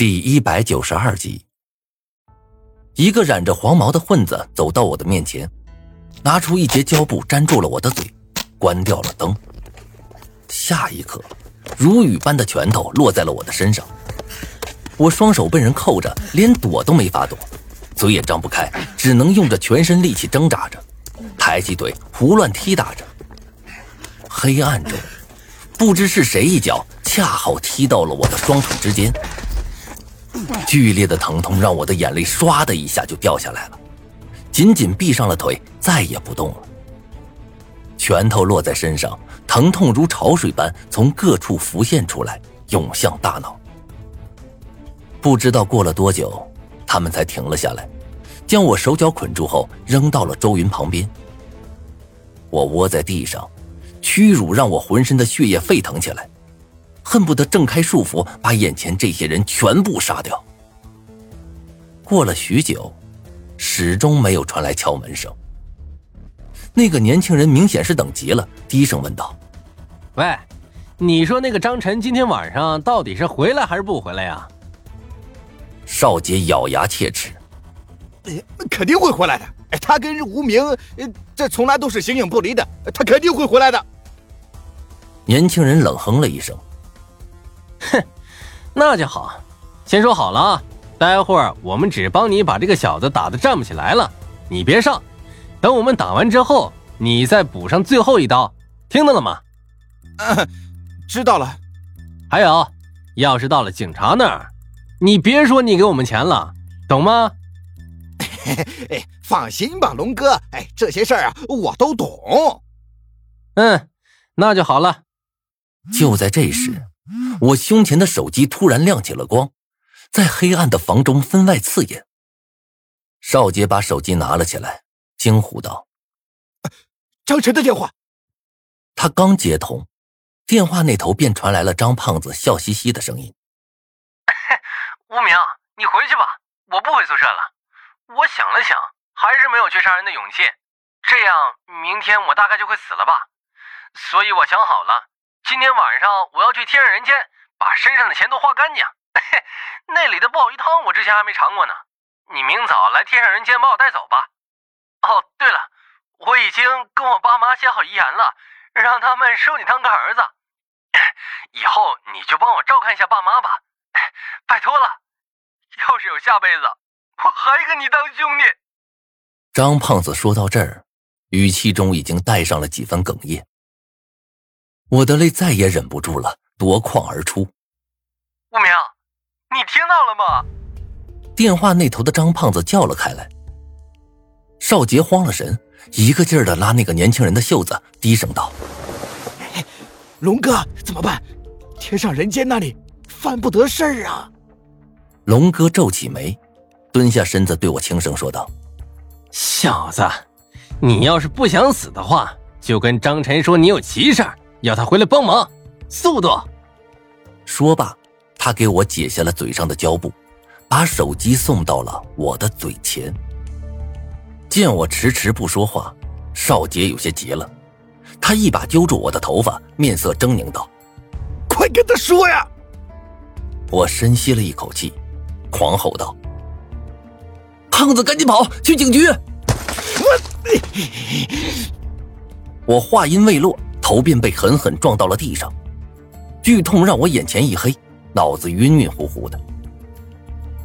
第一百九十二集，一个染着黄毛的混子走到我的面前，拿出一截胶布粘住了我的嘴，关掉了灯。下一刻，如雨般的拳头落在了我的身上，我双手被人扣着，连躲都没法躲，嘴也张不开，只能用着全身力气挣扎着，抬起腿胡乱踢打着。黑暗中，不知是谁一脚，恰好踢到了我的双腿之间。剧烈的疼痛让我的眼泪唰的一下就掉下来了，紧紧闭上了腿，再也不动了。拳头落在身上，疼痛如潮水般从各处浮现出来，涌向大脑。不知道过了多久，他们才停了下来，将我手脚捆住后扔到了周云旁边。我窝在地上，屈辱让我浑身的血液沸腾起来。恨不得挣开束缚，把眼前这些人全部杀掉。过了许久，始终没有传来敲门声。那个年轻人明显是等急了，低声问道：“喂，你说那个张晨今天晚上到底是回来还是不回来呀？”少杰咬牙切齿：“肯定会回来的。他跟无名，这从来都是形影不离的。他肯定会回来的。”年轻人冷哼了一声。哼，那就好，先说好了啊，待会儿我们只帮你把这个小子打的站不起来了，你别上，等我们打完之后，你再补上最后一刀，听到了吗？嗯，知道了。还有，要是到了警察那儿，你别说你给我们钱了，懂吗？哎，放心吧，龙哥，哎，这些事儿啊，我都懂。嗯，那就好了。就在这时。我胸前的手机突然亮起了光，在黑暗的房中分外刺眼。少杰把手机拿了起来，惊呼道：“张晨的电话！”他刚接通，电话那头便传来了张胖子笑嘻嘻的声音：“ 无名，你回去吧，我不回宿舍了。我想了想，还是没有去杀人的勇气。这样，明天我大概就会死了吧。所以我想好了。”今天晚上我要去天上人间，把身上的钱都花干净。嘿 那里的鲍鱼汤我之前还没尝过呢。你明早来天上人间把我带走吧。哦，对了，我已经跟我爸妈写好遗言了，让他们收你当个儿子。以后你就帮我照看一下爸妈吧，拜托了。要是有下辈子，我还跟你当兄弟。张胖子说到这儿，语气中已经带上了几分哽咽。我的泪再也忍不住了，夺眶而出。无名，你听到了吗？电话那头的张胖子叫了开来。少杰慌了神，一个劲儿的拉那个年轻人的袖子，低声道：“龙哥，怎么办？天上人间那里犯不得事儿啊！”龙哥皱起眉，蹲下身子对我轻声说道：“小子，你要是不想死的话，就跟张晨说你有急事儿。”要他回来帮忙，速度！说罢，他给我解下了嘴上的胶布，把手机送到了我的嘴前。见我迟迟不说话，少杰有些急了，他一把揪住我的头发，面色狰狞道：“快跟他说呀！”我深吸了一口气，狂吼道：“胖子，赶紧跑去警局！”我，我话音未落。头便被狠狠撞到了地上，剧痛让我眼前一黑，脑子晕晕乎乎的。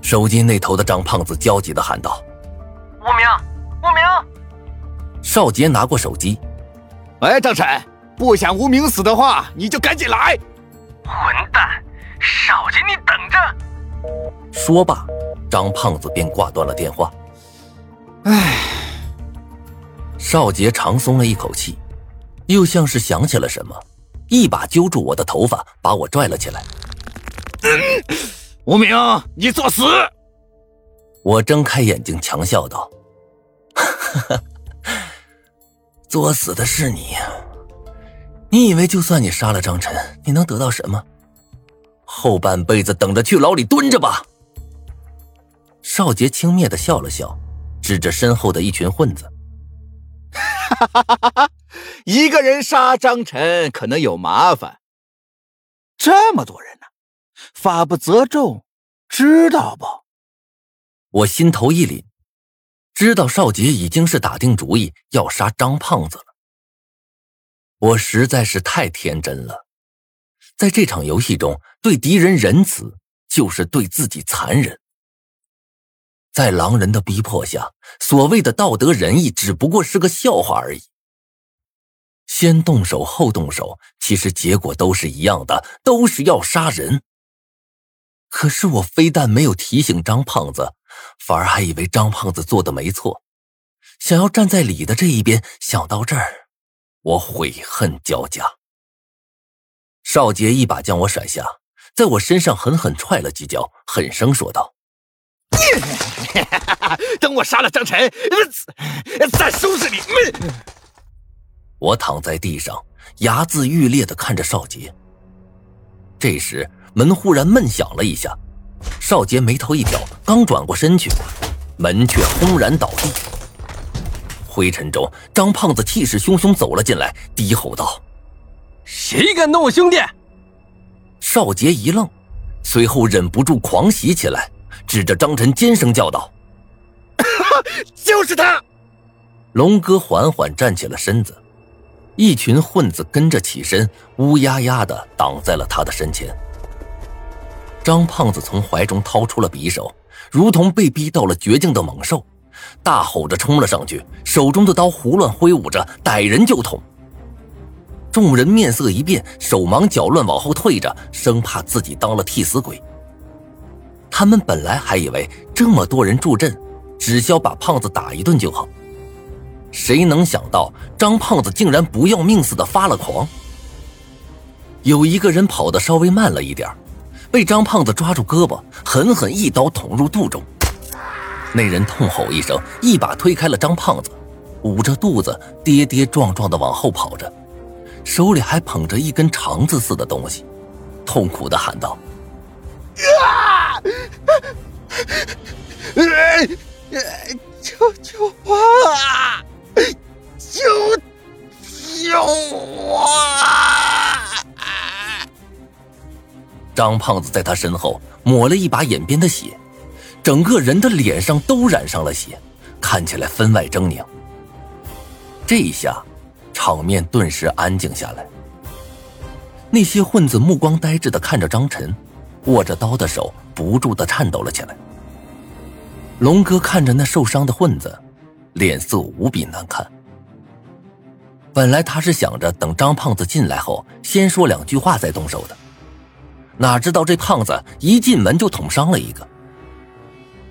手机那头的张胖子焦急的喊道：“无名，无名！”少杰拿过手机：“喂，张晨，不想无名死的话，你就赶紧来。”混蛋，少杰，你等着！说罢，张胖子便挂断了电话。唉，少杰长松了一口气。又像是想起了什么，一把揪住我的头发，把我拽了起来。无名，你作死！我睁开眼睛，强笑道：“ 作死的是你！你以为就算你杀了张晨，你能得到什么？后半辈子等着去牢里蹲着吧。”少杰轻蔑的笑了笑，指着身后的一群混子。一个人杀张晨可能有麻烦，这么多人呢，法不责众，知道不？我心头一凛，知道少杰已经是打定主意要杀张胖子了。我实在是太天真了，在这场游戏中，对敌人仁慈就是对自己残忍。在狼人的逼迫下，所谓的道德仁义只不过是个笑话而已。先动手后动手，其实结果都是一样的，都是要杀人。可是我非但没有提醒张胖子，反而还以为张胖子做的没错，想要站在李的这一边。想到这儿，我悔恨交加。少杰一把将我甩下，在我身上狠狠踹了几脚，狠声说道。等我杀了张晨，再收拾你们！我躺在地上，睚眦欲裂的看着少杰。这时门忽然闷响了一下，少杰眉头一挑，刚转过身去，门却轰然倒地。灰尘中，张胖子气势汹汹走了进来，低吼道：“谁敢动我兄弟？”少杰一愣，随后忍不住狂喜起来。指着张晨尖声叫道：“就是他！”龙哥缓缓站起了身子，一群混子跟着起身，乌压压的挡在了他的身前。张胖子从怀中掏出了匕首，如同被逼到了绝境的猛兽，大吼着冲了上去，手中的刀胡乱挥舞着，逮人就捅。众人面色一变，手忙脚乱往后退着，生怕自己当了替死鬼。他们本来还以为这么多人助阵，只需要把胖子打一顿就好。谁能想到张胖子竟然不要命似的发了狂。有一个人跑得稍微慢了一点，被张胖子抓住胳膊，狠狠一刀捅入肚中。那人痛吼一声，一把推开了张胖子，捂着肚子跌跌撞撞的往后跑着，手里还捧着一根肠子似的东西，痛苦的喊道。啊！张胖子在他身后抹了一把眼边的血，整个人的脸上都染上了血，看起来分外狰狞。这一下，场面顿时安静下来。那些混子目光呆滞的看着张晨。握着刀的手不住的颤抖了起来。龙哥看着那受伤的混子，脸色无比难看。本来他是想着等张胖子进来后，先说两句话再动手的，哪知道这胖子一进门就捅伤了一个。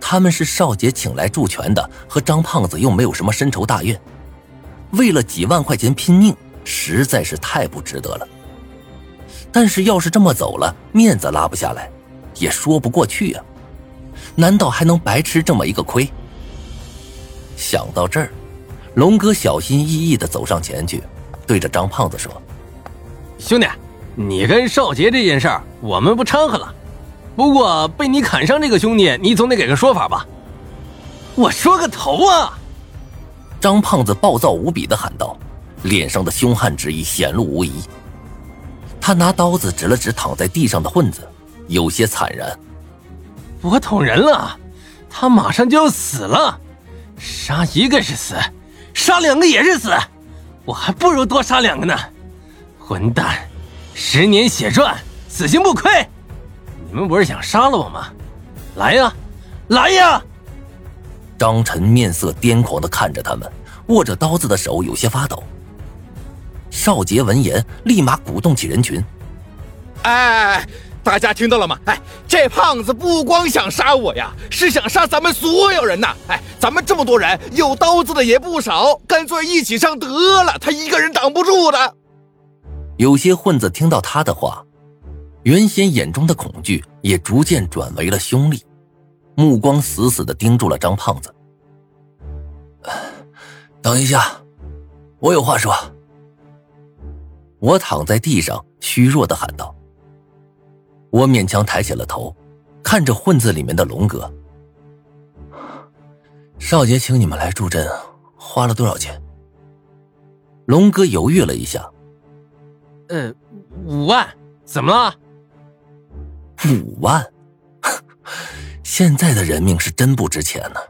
他们是少杰请来助拳的，和张胖子又没有什么深仇大怨，为了几万块钱拼命，实在是太不值得了。但是，要是这么走了，面子拉不下来，也说不过去啊！难道还能白吃这么一个亏？想到这儿，龙哥小心翼翼的走上前去，对着张胖子说：“兄弟，你跟少杰这件事儿，我们不掺和了。不过被你砍伤这个兄弟，你总得给个说法吧？”我说个头啊！张胖子暴躁无比的喊道，脸上的凶悍之意显露无遗。他拿刀子指了指躺在地上的混子，有些惨然：“我捅人了，他马上就要死了。杀一个是死，杀两个也是死，我还不如多杀两个呢。混蛋，十年血赚，死心不亏。你们不是想杀了我吗？来呀，来呀！”张晨面色癫狂的看着他们，握着刀子的手有些发抖。少杰闻言，立马鼓动起人群。哎，大家听到了吗？哎，这胖子不光想杀我呀，是想杀咱们所有人呐！哎，咱们这么多人，有刀子的也不少，干脆一起上得了，他一个人挡不住的。有些混子听到他的话，原先眼中的恐惧也逐渐转为了凶厉，目光死死的盯住了张胖子。等一下，我有话说。我躺在地上，虚弱的喊道：“我勉强抬起了头，看着混子里面的龙哥。少杰请你们来助阵，花了多少钱？”龙哥犹豫了一下：“呃，五万，怎么了？五万？现在的人命是真不值钱呢。